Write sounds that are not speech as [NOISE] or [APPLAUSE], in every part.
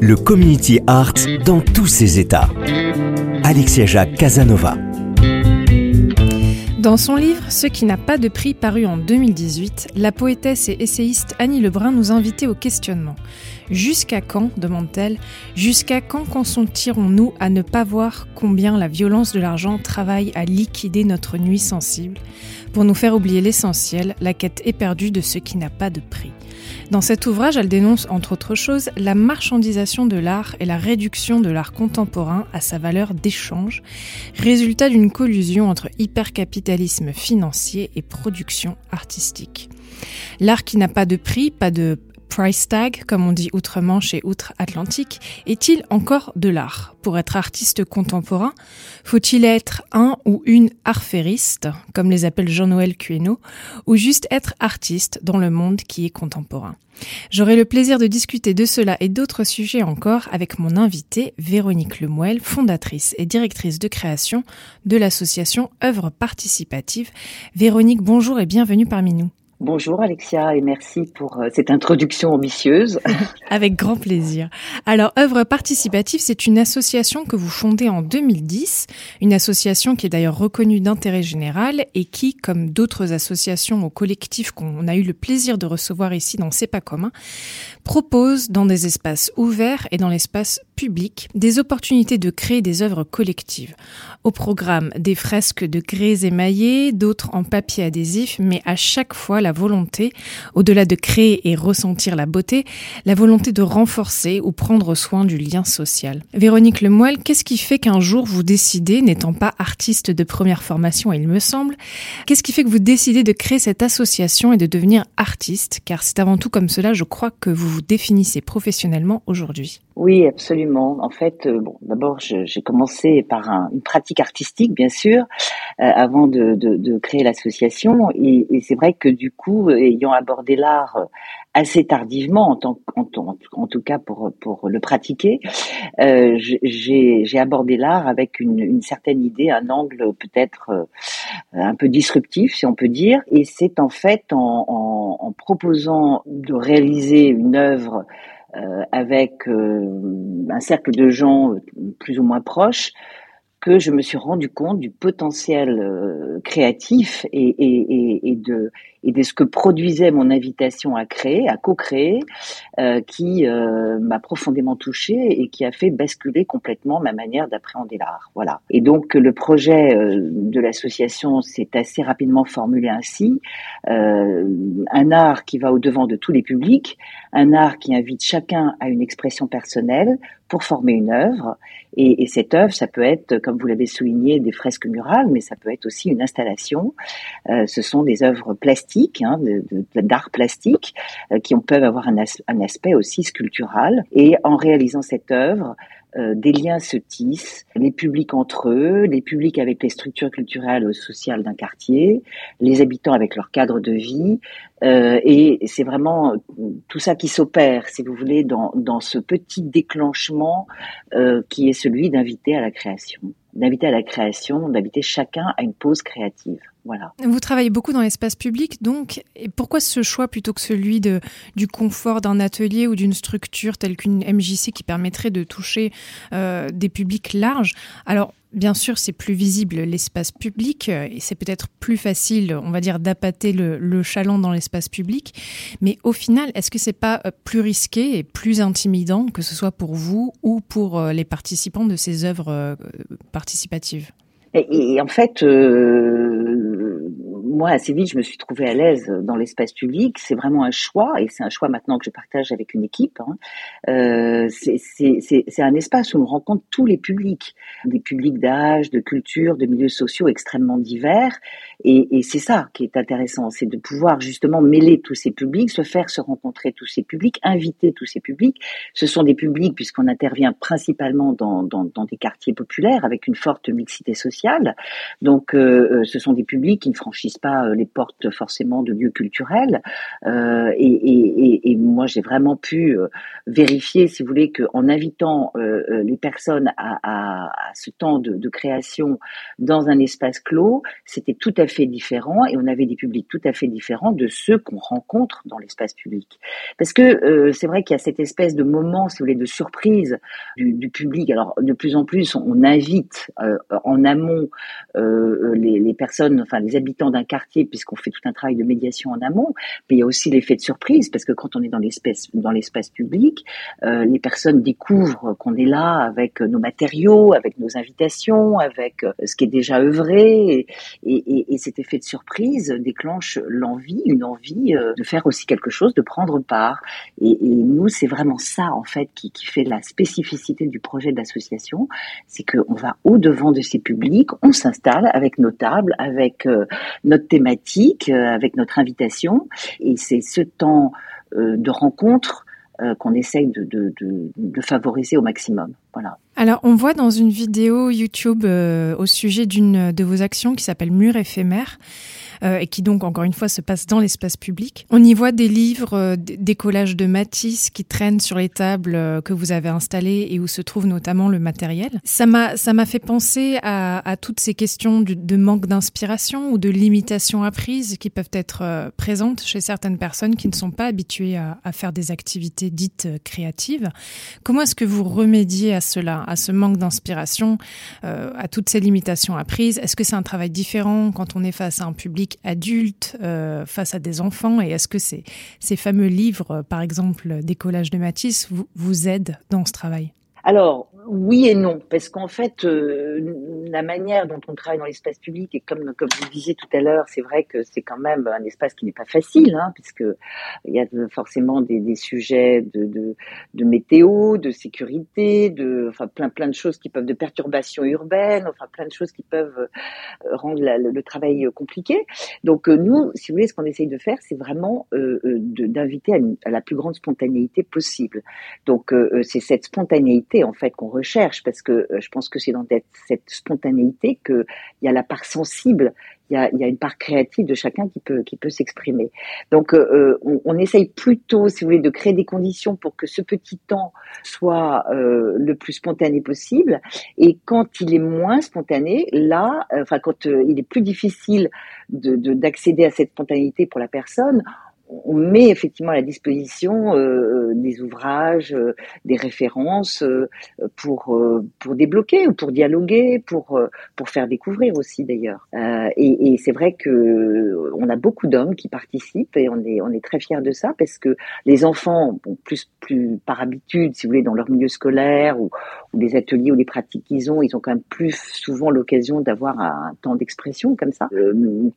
le community art dans tous ses états. Alexia Jacques Casanova. Dans son livre Ce qui n'a pas de prix paru en 2018, la poétesse et essayiste Annie Lebrun nous invitait au questionnement. Jusqu'à quand, demande-t-elle, jusqu'à quand consentirons-nous à ne pas voir combien la violence de l'argent travaille à liquider notre nuit sensible? Pour nous faire oublier l'essentiel, la quête éperdue de ce qui n'a pas de prix dans cet ouvrage, elle dénonce, entre autres choses, la marchandisation de l'art et la réduction de l'art contemporain à sa valeur d'échange, résultat d'une collusion entre hypercapitalisme financier et production artistique. L'art qui n'a pas de prix, pas de price tag, comme on dit outre-Manche et outre-Atlantique, est-il encore de l'art Pour être artiste contemporain, faut-il être un ou une arfériste, comme les appelle Jean-Noël Cueno, ou juste être artiste dans le monde qui est contemporain J'aurai le plaisir de discuter de cela et d'autres sujets encore avec mon invitée Véronique Lemoel, fondatrice et directrice de création de l'association Œuvres participatives. Véronique, bonjour et bienvenue parmi nous. Bonjour Alexia et merci pour euh, cette introduction ambitieuse. [LAUGHS] Avec grand plaisir. Alors, Œuvre Participative, c'est une association que vous fondez en 2010, une association qui est d'ailleurs reconnue d'intérêt général et qui, comme d'autres associations ou collectifs qu'on a eu le plaisir de recevoir ici dans C'est pas commun, propose dans des espaces ouverts et dans l'espace public des opportunités de créer des œuvres collectives. Au programme, des fresques de grès émaillés, d'autres en papier adhésif, mais à chaque fois la volonté, au-delà de créer et ressentir la beauté, la volonté de renforcer ou prendre soin du lien social. Véronique Lemoyle, qu'est-ce qui fait qu'un jour vous décidez, n'étant pas artiste de première formation, il me semble, qu'est-ce qui fait que vous décidez de créer cette association et de devenir artiste? Car c'est avant tout comme cela, je crois, que vous vous définissez professionnellement aujourd'hui. Oui, absolument. En fait, euh, bon, d'abord, j'ai commencé par une pratique artistique, bien sûr, euh, avant de, de, créer l'association. Et, et c'est vrai que du coup, ayant abordé l'art euh, assez tardivement, en, tant, en, en, tout cas pour, pour le pratiquer, euh, j'ai abordé l'art avec une, une, certaine idée, un angle peut-être un peu disruptif, si on peut dire. Et c'est en fait en, en, proposant de réaliser une œuvre euh, avec euh, un cercle de gens plus ou moins proches, que je me suis rendu compte du potentiel euh, créatif et, de, et de ce que produisait mon invitation à créer, à co-créer, euh, qui euh, m'a profondément touchée et qui a fait basculer complètement ma manière d'appréhender l'art. Voilà. Et donc le projet de l'association s'est assez rapidement formulé ainsi un art qui va au devant de tous les publics, un art qui invite chacun à une expression personnelle pour former une œuvre. Et, et cette œuvre, ça peut être, comme vous l'avez souligné, des fresques murales, mais ça peut être aussi une installation. Euh, ce sont des œuvres plastiques, hein, d'art plastique, euh, qui peuvent avoir un, aspect aussi sculptural. Et en réalisant cette œuvre, euh, des liens se tissent, les publics entre eux, les publics avec les structures culturelles ou sociales d'un quartier, les habitants avec leur cadre de vie, euh, et c'est vraiment tout ça qui s'opère, si vous voulez, dans, ce petit déclenchement euh, qui est celui d'inviter à la création, d'inviter à la création, d'inviter chacun à une pause créative. Voilà. Vous travaillez beaucoup dans l'espace public, donc et pourquoi ce choix plutôt que celui de, du confort d'un atelier ou d'une structure telle qu'une MJC qui permettrait de toucher euh, des publics larges? Alors, Bien sûr, c'est plus visible l'espace public et c'est peut-être plus facile, on va dire, d'appâter le, chaland dans l'espace public. Mais au final, est-ce que c'est pas euh, plus risqué et plus intimidant, que ce soit pour vous ou pour euh, les participants de ces œuvres euh, participatives? Et, en fait, euh, moi, assez vite, je me suis trouvée à l'aise dans l'espace public. C'est vraiment un choix, et c'est un choix maintenant que je partage avec une équipe. Hein. Euh, c'est un espace où on rencontre tous les publics, des publics d'âge, de culture, de milieux sociaux extrêmement divers. Et, c'est ça qui est intéressant, c'est de pouvoir justement mêler tous ces publics, se faire se rencontrer tous ces publics, inviter tous ces publics. Ce sont des publics, puisqu'on intervient principalement dans, des quartiers populaires avec une forte mixité sociale. Donc, euh, euh ce sont des publics qui ne franchissent pas euh, les portes forcément de lieux culturels. Euh, et, moi, j'ai vraiment pu euh, vérifier, si vous voulez, qu'en invitant les personnes à, ce temps de, création dans un espace clos, c'était tout à fait différent et on avait des publics tout à fait différents de ceux qu'on rencontre dans l'espace public. Parce que c'est vrai qu'il y a cette espèce de moment, si vous voulez, de surprise du, du public. Alors, de plus en plus, on invite en amont les, les personnes, enfin les habitants d'un puisqu'on fait tout un travail de médiation en amont, mais il y a aussi l'effet de surprise, parce que quand on est dans l'espace, dans l'espace public, euh, les personnes découvrent qu'on est là avec nos matériaux, avec nos invitations, avec euh, ce qui est déjà œuvré, et, et, et cet effet de surprise déclenche l'envie, une envie euh, de faire aussi quelque chose, de prendre part. Et, nous, c'est vraiment ça, en fait, qui, fait la spécificité du projet d'association, c'est qu'on va au devant de ces publics, on s'installe avec nos tables, avec notre thématique, euh, avec notre invitation. Et c'est ce temps euh, de rencontre qu'on essaye de, de, favoriser au maximum. Voilà. Alors, on voit dans une vidéo YouTube euh, au sujet d'une de vos actions qui s'appelle Mur éphémère euh, et qui donc encore une fois se passe dans l'espace public. On y voit des livres, euh, des collages de Matisse qui traînent sur les tables euh, que vous avez installées et où se trouve notamment le matériel. Ça m'a ça m'a fait penser à, toutes ces questions de, manque d'inspiration ou de limitation apprise qui peuvent être présentes chez certaines personnes qui ne sont pas habituées à, faire des activités dites créatives. Comment est-ce que vous remédiez à cela, à ce manque d'inspiration, à toutes ces limitations apprises? Est-ce que c'est un travail différent quand on est face à un public adulte, euh, face à des enfants Et est-ce que ces, ces fameux livres, par exemple des collages de Matisse, vous, aident dans ce travail? Alors, oui et non, parce qu'en fait, euh, la manière dont on travaille dans l'espace public, et comme, comme vous le disiez tout à l'heure, c'est vrai que c'est quand même un espace qui n'est pas facile, hein, puisque il y a forcément des, sujets de, de, météo, de sécurité, de, enfin, plein, plein de choses qui peuvent, de perturbations urbaines, enfin, plein de choses qui peuvent euh, rendre le, travail compliqué. Donc, euh, nous, si vous voulez, ce qu'on essaye de faire, c'est vraiment euh, euh d'inviter à, la plus grande spontanéité possible. Donc, euh, c'est cette spontanéité, en fait, qu'on recherche, parce que euh, je pense que c'est dans cette spontanéité qu'il y a la part sensible, il y a, y a une part créative de chacun qui peut, qui peut s'exprimer. Donc, euh, euh, on, essaye plutôt, si vous voulez, de créer des conditions pour que ce petit temps soit euh, le plus spontané possible. Et quand il est moins spontané, là, enfin, quand il est plus difficile d'accéder de, de, à cette spontanéité pour la personne, on met effectivement à la disposition euh, des ouvrages, euh, des références euh, pour euh, pour débloquer ou pour dialoguer, pour euh, pour faire découvrir aussi d'ailleurs. Euh, et, c'est vrai que on a beaucoup d'hommes qui participent et on est on est très fiers de ça parce que les enfants, plus plus par habitude, si vous voulez, dans leur milieu scolaire ou, les ateliers ou les pratiques qu'ils ont, ils ont quand même plus souvent l'occasion d'avoir un, temps d'expression comme ça.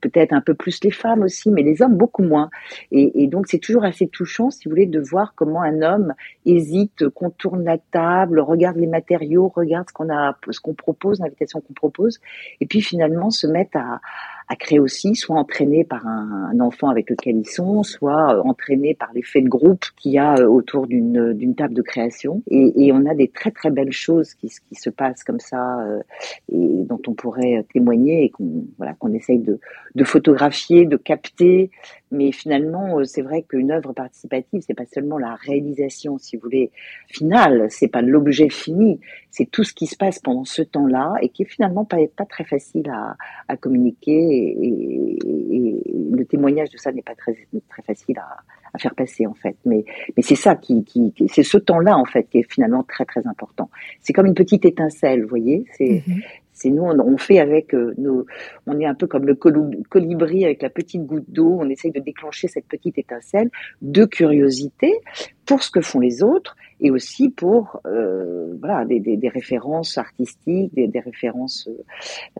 Peut-être un peu plus les femmes aussi, mais les hommes beaucoup moins. Et, donc c'est toujours assez touchant, si vous voulez, de voir comment un homme hésite, contourne la table, regarde les matériaux, regarde ce qu'on a, ce qu'on propose, l'invitation qu'on propose, et puis finalement se mettre à créer aussi, soit entraîné par un, enfant avec lequel ils sont, soit euh, entraîné par l'effet de groupe qu'il y a euh, autour d'une d'une table de création. Et, on a des très très belles choses qui, se passent comme ça euh, et dont on pourrait témoigner et qu'on voilà qu'on essaye de, photographier, de capter. Mais finalement, c'est vrai qu'une œuvre participative, c'est pas seulement la réalisation, si vous voulez, finale, c'est pas l'objet fini, c'est tout ce qui se passe pendant ce temps-là et qui est finalement pas, pas très facile à, à communiquer et, le témoignage de ça n'est pas très facile à, faire passer en fait. Mais mais c'est ça qui, qui, c'est ce temps-là en fait qui est finalement très très important. C'est comme une petite étincelle, vous voyez. C'est mhm. C'est nous, on, fait avec euh, nos, on est un peu comme le colibri avec la petite goutte d'eau. On essaye de déclencher cette petite étincelle de curiosité pour ce que font les autres et aussi pour euh, des, références artistiques, des, références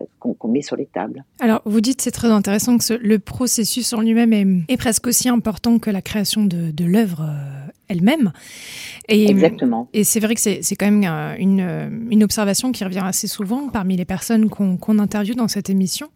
euh, qu'on met sur les tables. Alors vous dites c'est très intéressant que le processus en lui-même est, presque aussi important que la création de, l'œuvre elle-même. Et, Exactement. Et c'est vrai que c'est quand même une, une, observation qui revient assez souvent parmi les personnes qu'on qu'on interviewe dans cette émission.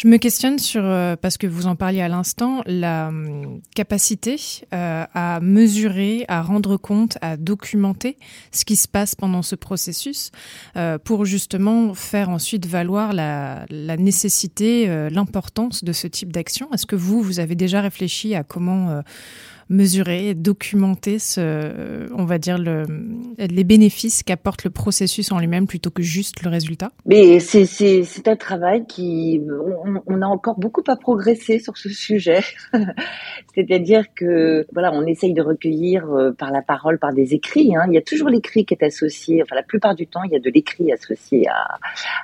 Je me questionne sur, euh, parce que vous en parliez à l'instant, la hum, capacité euh, à mesurer, à rendre compte, à documenter ce qui se passe pendant ce processus euh, pour justement faire ensuite valoir la, la nécessité, euh, l'importance de ce type d'action. Est-ce que vous, vous avez déjà réfléchi à comment euh, mesurer, documenter ce, on va dire le, les bénéfices qu'apporte le processus en lui-même plutôt que juste le résultat Mais c'est un travail qui on, a encore beaucoup à progresser sur ce sujet. [LAUGHS] C'est-à-dire que voilà, on essaye de recueillir euh, par la parole, par des écrits. Hein. Il y a toujours l'écrit qui est associé. Enfin, la plupart du temps, il y a de l'écrit associé à,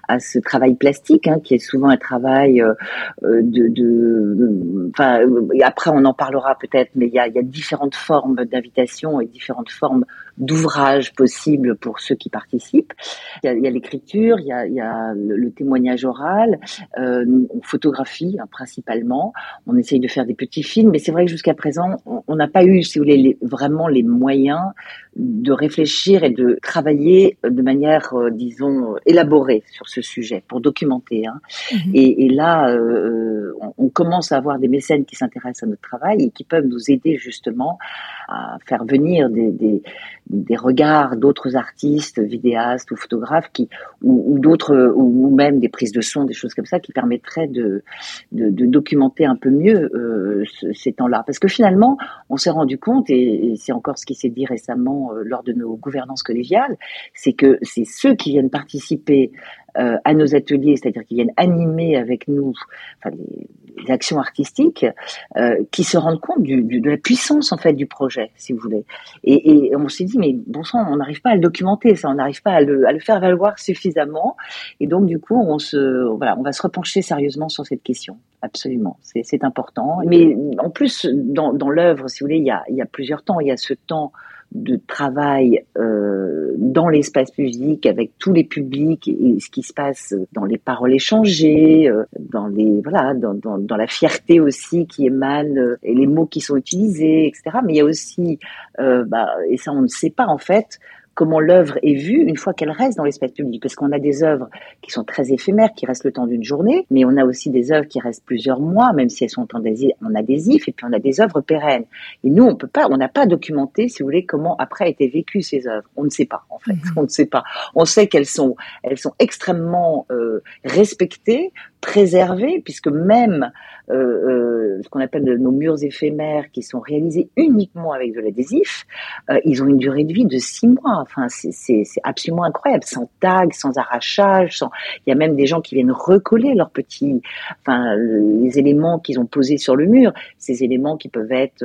à ce travail plastique, hein, qui est souvent un travail euh, de, de, enfin, après on en parlera peut-être, mais il y a il y a différentes formes d'invitation et différentes formes d'ouvrages possibles pour ceux qui participent. Il y a, l'écriture, il y a, il y a le, témoignage oral, euh, on photographie hein, principalement, on essaye de faire des petits films, mais c'est vrai que jusqu'à présent, on n'a pas eu, si vous voulez, vraiment les moyens de réfléchir et de travailler de manière, euh, disons, élaborée sur ce sujet pour documenter. Hein. Mhm. Et, et, là, euh, on, on, commence à avoir des mécènes qui s'intéressent à notre travail et qui peuvent nous aider justement à faire venir des, des, des regards d'autres artistes, vidéastes ou photographes qui ou, ou d'autres ou, même des prises de son, des choses comme ça qui permettraient de, de, de documenter un peu mieux euh, ces temps-là. Parce que finalement, on s'est rendu compte et, et c'est encore ce qui s'est dit récemment euh, lors de nos gouvernances collégiales, c'est que c'est ceux qui viennent participer euh, à nos ateliers, c'est-à-dire qui viennent animer avec nous enfin, les, les actions artistiques, euh, qui se rendent compte du, du, de la puissance en fait du projet, si vous voulez. Et, et on s'est dit mais bon sang, on n'arrive pas à le documenter, ça, on n'arrive pas à le, à le, faire valoir suffisamment. Et donc du coup, on se voilà, on va se repencher sérieusement sur cette question. Absolument, c'est important. Mais en plus, dans, dans l'œuvre, si vous voulez, il y a, il y a plusieurs temps. Il y a ce temps de travail euh, dans l'espace public avec tous les publics et ce qui se passe dans les paroles échangées, euh, dans les voilà, dans, dans, dans, la fierté aussi qui émane euh, et les mots qui sont utilisés, etc. Mais il y a aussi, bah, et ça on ne sait pas en fait, comment l'œuvre est vue une fois qu'elle reste dans l'espace public. Parce qu'on a des œuvres qui sont très éphémères, qui restent le temps d'une journée, mais on a aussi des œuvres qui restent plusieurs mois, même si elles sont en adhésif, et puis on a des œuvres pérennes. Et nous, on peut pas, on n'a pas documenté, si vous voulez, comment après été vécues ces œuvres. On ne sait pas, en fait. Mhm. On ne sait pas. On sait qu'elles sont, elles sont extrêmement euh, respectées, préservées, puisque même euh, euh, ce qu'on appelle nos murs éphémères, qui sont réalisés uniquement avec de l'adhésif, euh, ils ont une durée de vie de six mois. Enfin, c'est absolument incroyable, sans tag, sans arrachage. Il y a même des gens qui viennent recoller leurs petits, enfin, les éléments qu'ils ont posés sur le mur. Ces éléments qui peuvent être,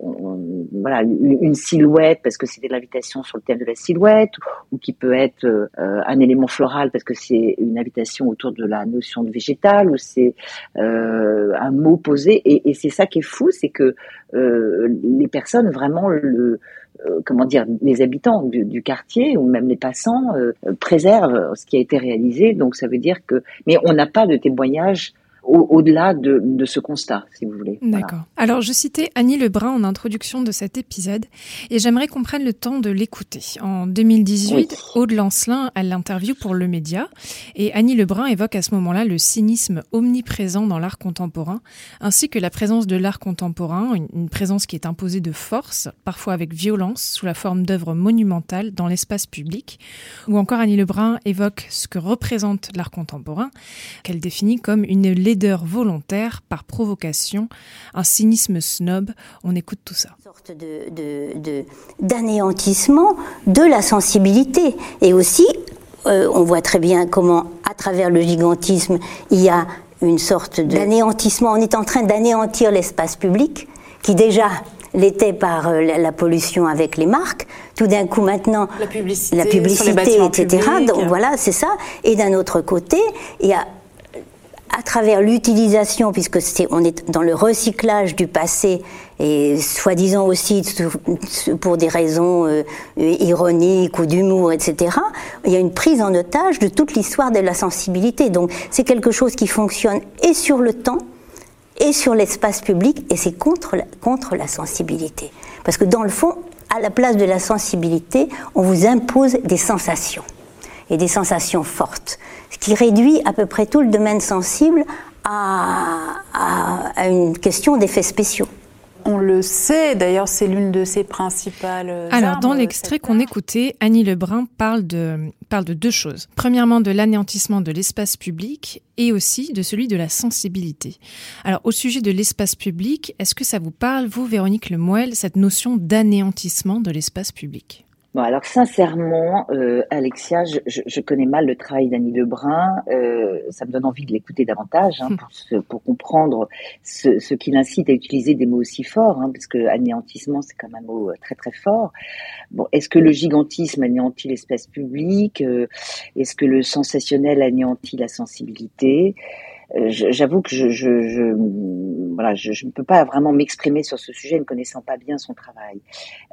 voilà, une silhouette parce que c'était l'invitation sur le thème de la silhouette, ou qui peut être un élément floral parce que c'est une invitation autour de la notion de végétal, ou c'est euh, un mot posé. Et, c'est ça qui est fou, c'est que euh, les personnes vraiment le euh, comment dire, les habitants du, du, quartier ou même les passants préservent ce qui a été réalisé. Donc ça veut dire que, mais on n'a pas de témoignage au-delà de, de, ce constat, si vous voulez. D'accord. Alors, je citais Annie Lebrun en introduction de cet épisode et j'aimerais qu'on prenne le temps de l'écouter. En 2018, oui. Aude Lancelin, elle l'interview pour Le Média et Annie Lebrun évoque à ce moment-là le cynisme omniprésent dans l'art contemporain ainsi que la présence de l'art contemporain, une, une, présence qui est imposée de force, parfois avec violence, sous la forme d'œuvres monumentales dans l'espace public. Ou encore Annie Lebrun évoque ce que représente l'art contemporain, qu'elle définit comme une laideur volontaire par provocation, un cynisme snob. On écoute tout ça. Une sorte de, d'anéantissement de, de, la sensibilité. Et aussi, euh, on voit très bien comment, à travers le gigantisme, il y a une sorte d'anéantissement. On est en train d'anéantir l'espace public, qui déjà l'était par euh, la, pollution avec les marques. Tout d'un coup, maintenant, la publicité, la publicité etc. Donc voilà, c'est ça. Et d'un autre côté, il y a à travers l'utilisation, puisque on est dans le recyclage du passé et soi-disant aussi pour des raisons euh, ironiques ou d'humour, etc., il y a une prise en otage de toute l'histoire de la sensibilité. Donc c'est quelque chose qui fonctionne et sur le temps, et sur l'espace public, et c'est contre contre la sensibilité. Parce que dans le fond, à la place de la sensibilité, on vous impose des sensations, et des sensations fortes, ce qui réduit à peu près tout le domaine sensible à, à une question d'effets spéciaux. On le sait, d'ailleurs, c'est l'une de ses principales. Alors, dans l'extrait qu'on écoutait, Annie Lebrun parle de, parle de deux choses. Premièrement, de l'anéantissement de l'espace public et aussi de celui de la sensibilité. Alors, au sujet de l'espace public, est-ce que ça vous parle, vous, Véronique Lemoel, cette notion d'anéantissement de l'espace public? Bon, alors sincèrement, euh, Alexia, je, je, je, connais mal le travail d'Annie Lebrun. Euh, ça me donne envie de l'écouter davantage hein, pour, pour, comprendre ce, ce qui l'incite à utiliser des mots aussi forts, hein, parce que anéantissement, c'est quand même un mot euh, très très fort. Bon, est-ce que le gigantisme anéantit l'espace public euh, Est-ce que le sensationnel anéantit la sensibilité? J'avoue que je, je, je voilà, je, je, ne peux pas vraiment m'exprimer sur ce sujet ne connaissant pas bien son travail.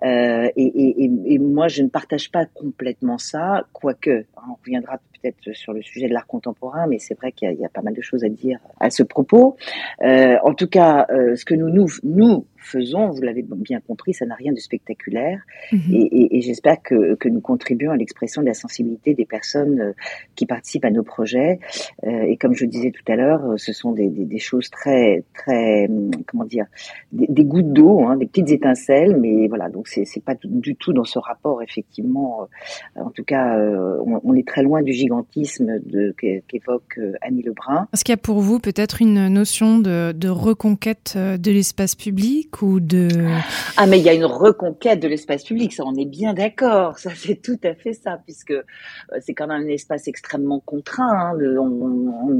Euh, et, et, et, moi, je ne partage pas complètement ça, quoique, hein, on reviendra peut-être sur le sujet de l'art contemporain, mais c'est vrai qu'il y, y, a pas mal de choses à dire à ce propos. Euh, en tout cas, euh, ce que nous, nous, nous faisons, vous l'avez bien compris, ça n'a rien de spectaculaire. Mmh. Et, et, et j'espère que, que, nous contribuons à l'expression de la sensibilité des personnes euh, qui participent à nos projets. Euh, et comme je disais tout à l'heure, euh, ce sont des, des, des, choses très, très, hum, comment dire, des, des gouttes d'eau, hein, des petites étincelles. Mais voilà, donc c'est pas du tout dans ce rapport, effectivement. en tout cas, on, on, est très loin du gigantisme qu'évoque Annie Lebrun. Est-ce qu'il y a pour vous peut-être une notion de, de reconquête de l'espace public de... Ah, mais il y a une reconquête de l'espace public, ça, on est bien d'accord. Ça, c'est tout à fait ça, puisque euh, c'est quand même un espace extrêmement contraint. Hein, on,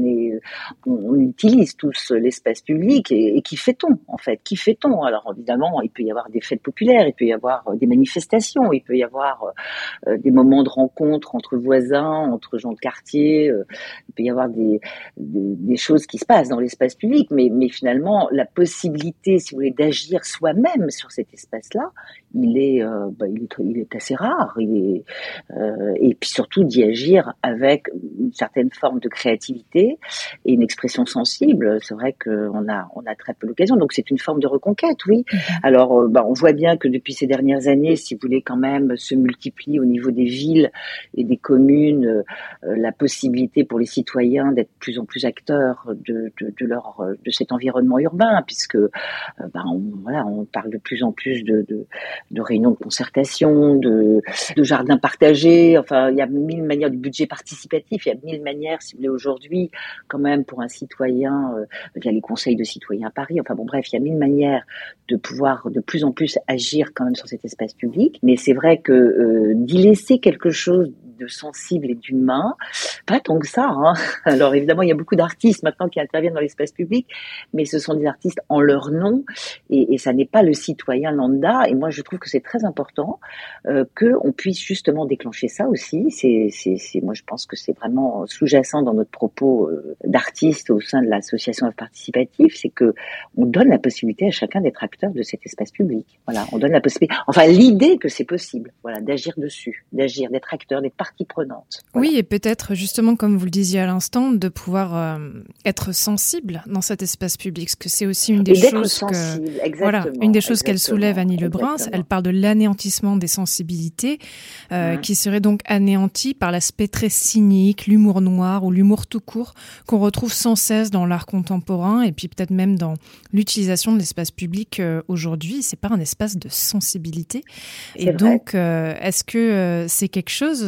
on, utilise tous l'espace public et, qui fait-on, en fait? Qui fait-on? Alors, évidemment, il peut y avoir des fêtes populaires, il peut y avoir euh, des manifestations, il peut y avoir euh, des moments de rencontre entre voisins, entre gens de quartier, il peut y avoir des choses qui se passent dans l'espace public, mais, mais finalement, la possibilité, si vous voulez, d'agir soi-même sur cet espace-là, il est, euh, bah, il est, il est assez rare. Il est, euh, et puis surtout d'y agir avec une certaine forme de créativité et une expression sensible. C'est vrai qu'on a, on a très peu l'occasion. Donc c'est une forme de reconquête, oui. Mm-hmm. Alors, euh, bah, on voit bien que depuis ces dernières années, si vous voulez quand même se multiplie au niveau des villes et des communes euh, la possibilité pour les citoyens d'être plus en plus acteurs de, de, de, leur de cet environnement urbain, puisque bah, on, voilà, on parle de plus en plus de, de de réunions de concertation, de, de jardins partagés. Enfin, il y a mille manières du budget participatif. Il y a mille manières, si vous voulez, aujourd'hui, quand même, pour un citoyen, euh, il y a les conseils de citoyens à Paris. Enfin bon, bref, il y a mille manières de pouvoir de plus en plus agir quand même sur cet espace public. Mais c'est vrai que euh, d'y laisser quelque chose de sensible et d'humain. Pas tant que ça. Hein. [LAUGHS] Alors évidemment, il y a beaucoup d'artistes maintenant qui interviennent dans l'espace public, mais ce sont des artistes en leur nom et, et ça n'est pas le citoyen lambda. Et moi, je trouve que c'est très important euh, que on puisse justement déclencher ça aussi. C'est, c'est, c'est moi, je pense que c'est vraiment sous-jacent dans notre propos euh, d'artistes au sein de l'association participative, c'est que on donne la possibilité à chacun d'être acteur de cet espace public. Voilà, on donne la possibilité, enfin l'idée que c'est possible, voilà, d'agir dessus, d'agir, d'être acteur, d'être prenante. Oui, et peut-être justement, comme vous le disiez à l'instant, de pouvoir euh, être sensible dans cet espace public, parce que c'est aussi une des choses que voilà, une des choses qu'elle soulève Annie Lebrun. Elle parle de l'anéantissement des sensibilités, euh, mmh. qui serait donc anéanti par l'aspect très cynique, l'humour noir ou l'humour tout court qu'on retrouve sans cesse dans l'art contemporain et puis peut-être même dans l'utilisation de l'espace public euh, aujourd'hui. C'est pas un espace de sensibilité. Et donc, euh, est-ce que euh, c'est quelque chose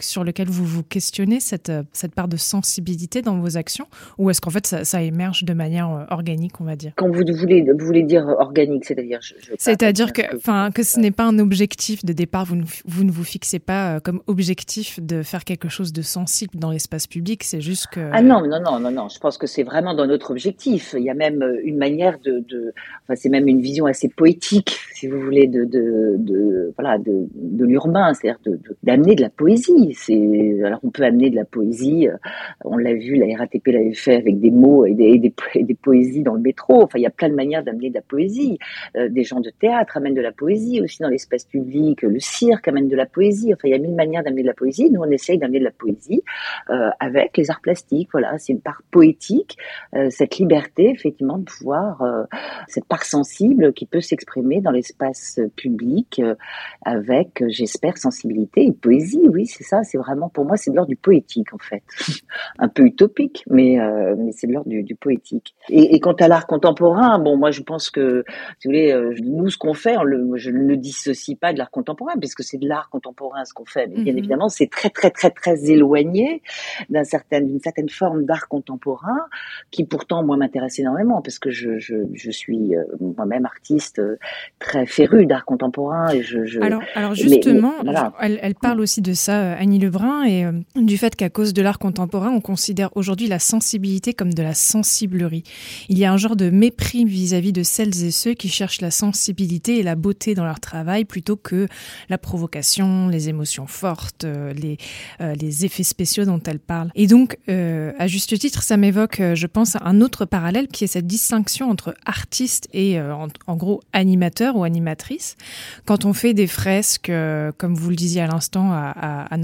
sur lequel vous vous questionnez cette, cette part de sensibilité dans vos actions? Ou est-ce qu'en fait ça, émerge de manière organique, on va dire? Quand vous voulez, vous voulez dire organique, c'est-à-dire C'est-à-dire que, enfin, que ce n'est pas un objectif de départ, vous ne vous, fixez pas comme objectif de faire quelque chose de sensible dans l'espace public, c'est juste que... Ah non, non, non, non, non, je pense que c'est vraiment dans notre objectif. Il y a même une manière de, enfin, c'est même une vision assez poétique, si vous voulez, de, de, voilà, de, de l'urbain, c'est-à-dire d'amener de, la poésie. Alors on peut amener de la poésie. Euh, on l'a vu, la RATP l'avait fait avec des mots et des, des, des, poésies dans le métro. Enfin, il y a plein de manières d'amener de la poésie. Euh, des gens de théâtre amènent de la poésie aussi dans l'espace public. Le cirque amène de la poésie. Enfin, il y a mille manières d'amener de la poésie. Nous, on essaye d'amener de la poésie euh, avec les arts plastiques. Voilà, c'est une part poétique, euh, cette liberté effectivement de pouvoir, euh, cette part sensible qui peut s'exprimer dans l'espace public avec, j'espère, sensibilité et poésie. Oui, c'est ça. C'est vraiment pour moi, c'est de l'ordre du poétique en fait, [LAUGHS] un peu utopique, mais mais c'est de l'ordre du, poétique. Et, et, quant à l'art contemporain, bon, moi je pense que, si vous voulez, nous ce qu'on fait, on le, je ne le dissocie pas de l'art contemporain puisque c'est de l'art contemporain ce qu'on fait. Mais bien mhm. évidemment, c'est très très très très éloigné d'un certain, d'une certaine forme d'art contemporain qui pourtant moi m'intéresse énormément parce que je, je, je suis euh, moi-même artiste euh, très féru d'art contemporain et je, je... Alors, alors justement, elle, elle, parle aussi de ça, euh, Annie Lebrun, et du fait qu'à cause de l'art contemporain, on considère aujourd'hui la sensibilité comme de la sensiblerie. Il y a un genre de mépris vis-à-vis de celles et ceux qui cherchent la sensibilité et la beauté dans leur travail plutôt que la provocation, les émotions fortes, les, les effets spéciaux dont elle parle. Et donc, euh, à juste titre, ça m'évoque, euh, je pense, un autre parallèle qui est cette distinction entre artiste et, euh, en, gros, animateur ou animatrice. Quand on fait des fresques, comme vous le disiez à l'instant, en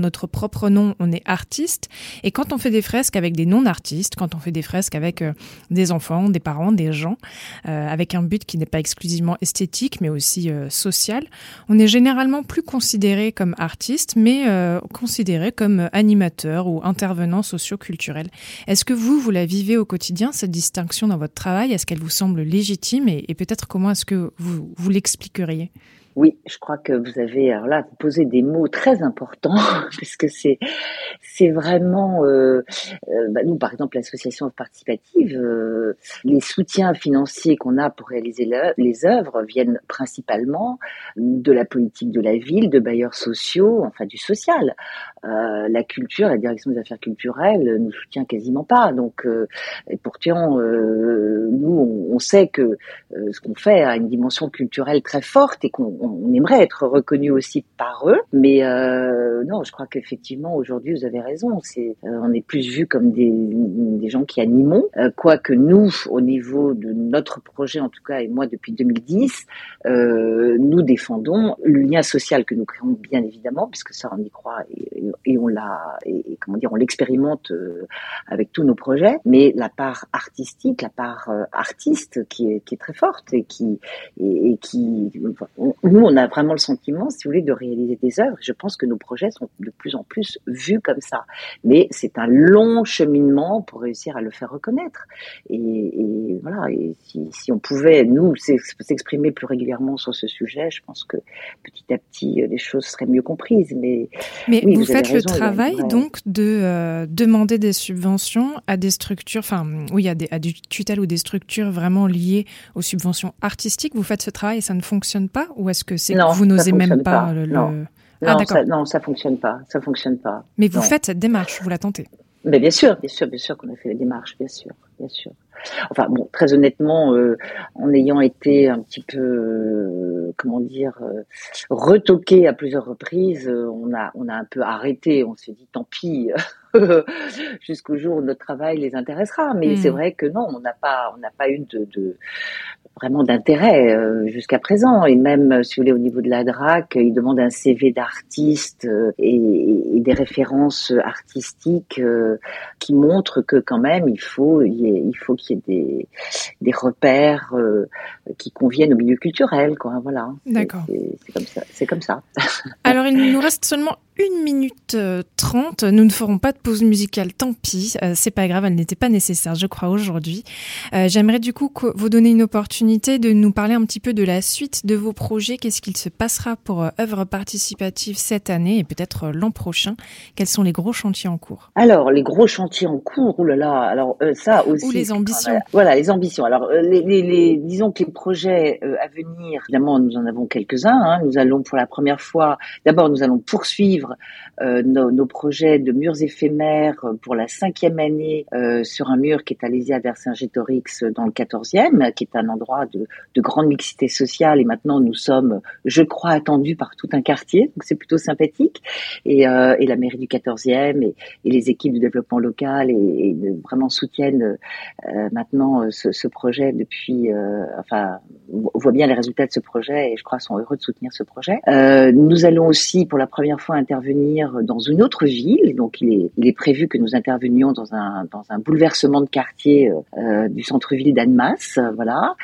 notre propre nom, on est artiste. Et quand on fait des fresques avec des non-artistes, quand on fait des fresques avec des enfants, des parents, des gens, avec un but qui n'est pas exclusivement esthétique, mais aussi social, on est généralement plus considéré comme artiste, mais considéré comme animateur ou intervenant socio-culturel. Est-ce que vous, vous la vivez au quotidien, cette distinction dans votre travail? Est-ce qu'elle vous semble légitime? Et, et peut-être comment est-ce que vous, vous l'expliqueriez? Oui, je crois que vous avez alors là vous posez des mots très importants [LAUGHS] parce que c'est c'est vraiment euh, euh, bah nous par exemple l'association participative euh, les soutiens financiers qu'on a pour réaliser les œuvres viennent principalement de la politique de la ville, de bailleurs sociaux, enfin du social. Euh, la culture, la direction des affaires culturelles nous soutient quasiment pas. Donc et pourtant nous on, on, sait que ce qu'on fait a une dimension culturelle très forte et qu'on on aimerait être reconnu aussi par eux, mais euh, non, je crois qu'effectivement aujourd'hui vous avez raison. C'est euh, on est plus vu comme des, des gens qui animons, euh, quoique nous au niveau de notre projet en tout cas et moi depuis 2010, euh, nous défendons le lien social que nous créons bien évidemment puisque ça on y croit et, et on l'a et, comment dire on l'expérimente euh, avec tous nos projets, mais la part artistique, la part artiste qui est, qui est très forte et qui et, et qui nous on a vraiment le sentiment, si vous voulez, de réaliser des œuvres. Je pense que nos projets sont de plus en plus vus comme ça. Mais c'est un long cheminement pour réussir à le faire reconnaître. Et, et voilà, et si, si, on pouvait, nous, s'exprimer plus régulièrement sur ce sujet, je pense que petit à petit, les choses seraient mieux comprises. Mais, mais vous, faites le travail, donc, de euh, demander des subventions à des structures, enfin, oui, à, des, à du tutelle ou des structures vraiment liées aux subventions artistiques. Vous faites ce travail et ça ne fonctionne pas Ou est-ce que c'est que vous n'osez même pas, le, Non, ah, non, ça, non, ça fonctionne pas. Ça fonctionne pas. Mais vous faites cette démarche, vous la tentez. Mais bien sûr, bien sûr, bien sûr qu'on a fait la démarche, bien sûr, bien sûr. Enfin bon, très honnêtement, euh, en ayant été un petit peu, euh, comment dire, euh, retoqué à plusieurs reprises, on a, on a un peu arrêté. On s'est dit, tant pis. [LAUGHS] [LAUGHS] jusqu'au jour où notre travail les intéressera. Mais c'est hmm. vrai que non, on n'a pas, on n'a pas eu de, de vraiment d'intérêt euh, jusqu'à présent. Et même, si vous voulez, au niveau de la DRAC, ils demandent un CV d'artiste euh, et, et, des références artistiques euh, qui montrent que quand même, il faut, il faut qu'il y ait des, des repères qui conviennent au milieu culturel, quoi. Voilà. D'accord. C'est comme ça. C'est comme ça. [LAUGHS] Alors, il nous reste seulement une minute euh, trente. Nous ne ferons pas de pause musicale, tant pis. Euh, c'est pas grave, elle n'était pas nécessaire, je crois, aujourd'hui. Euh, j'aimerais du coup vous donner une opportunité de nous parler un petit peu de la suite de vos projets. Qu'est-ce qu'il se passera pour œuvres participatives cette année et peut-être l'an prochain? Quels sont les gros chantiers en cours? Alors, les gros chantiers en cours, oulala, alors ça aussi. Ou les ambitions. Voilà, les ambitions. Alors, les, les, les, disons que les projets à venir, évidemment, nous en avons quelques-uns. Hein. Nous allons pour la première fois, d'abord, nous allons poursuivre euh, nos, projets de murs éphémères pour la cinquième année euh, sur un mur qui est à Lésia Vercingétorix dans le 14e, qui est un endroit de, grande mixité sociale. Et maintenant, nous sommes, je crois, attendus par tout un quartier, donc c'est plutôt sympathique. Et, euh, la mairie du 14e et, les équipes de développement local et, vraiment soutiennent maintenant ce, projet depuis, enfin, on voit bien les résultats de ce projet et je crois sont heureux de soutenir ce projet. nous allons aussi, pour la première fois, intervenir dans une autre ville. Donc, il est, il est prévu que nous intervenions dans un, dans un bouleversement de quartier euh, du centre-ville d'Annemasse. Voilà.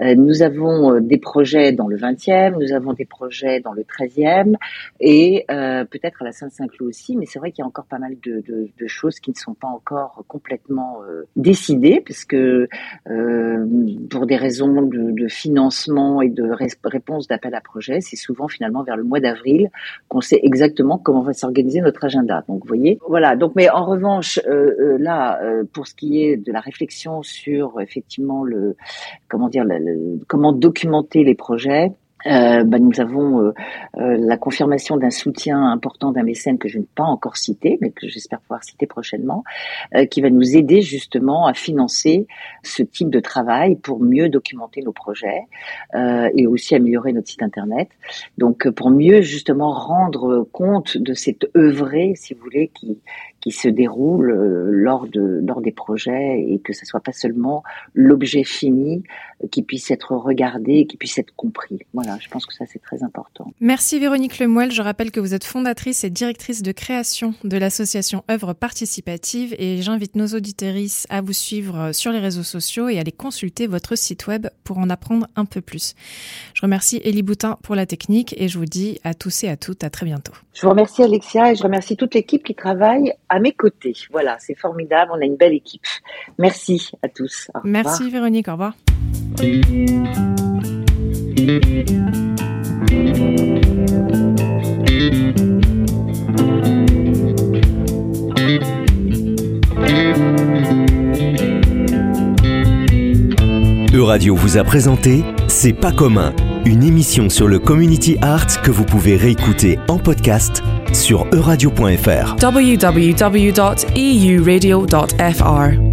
Euh, nous avons euh, des projets dans le 20e, nous avons des projets dans le 13e et euh, peut-être à la Sainte-Saint-Cloud aussi. Mais c'est vrai qu'il y a encore pas mal de, choses qui ne sont pas encore complètement euh, décidées parce que pour des raisons de, financement et de réponse d'appel à projet, c'est souvent finalement vers le mois d'avril qu'on sait exactement comment va s'organiser notre agenda. Donc, vous voyez, voilà. Mais en revanche, euh, euh, là, euh, pour ce qui est de la réflexion sur effectivement le, comment dire, comment documenter les projets. Bah, nous avons la confirmation d'un soutien important d'un mécène que je n'ai pas encore cité, mais que j'espère pouvoir citer prochainement, qui va nous aider justement à financer ce type de travail pour mieux documenter nos projets et aussi améliorer notre site internet. Donc pour mieux justement rendre compte de cette œuvrée, si vous voulez, qui qui se déroule lors de lors des projets et que ce soit pas seulement l'objet fini qui puisse être regardé, qui puisse être compris. Voilà je pense que ça c'est très important. Merci Véronique Lemoel. Je rappelle que vous êtes fondatrice et directrice de création de l'association Œuvres Participatives et j'invite nos auditorices à vous suivre sur les réseaux sociaux et à aller consulter votre site web pour en apprendre un peu plus. Je remercie Elie Boutin pour la technique et je vous dis à tous et à toutes à très bientôt. Je vous remercie Alexia et je remercie toute l'équipe qui travaille à mes côtés. Voilà, c'est formidable, on a une belle équipe. Merci à tous. Merci Véronique, au revoir. Euradio vous a présenté C'est pas commun, une émission sur le community art que vous pouvez réécouter en podcast sur euradio.fr. www.euradio.fr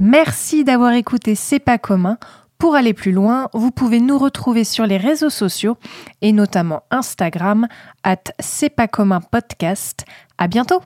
Merci d'avoir écouté C'est pas commun. Pour aller plus loin, vous pouvez nous retrouver sur les réseaux sociaux et notamment Instagram at C'est pas commun podcast. À bientôt!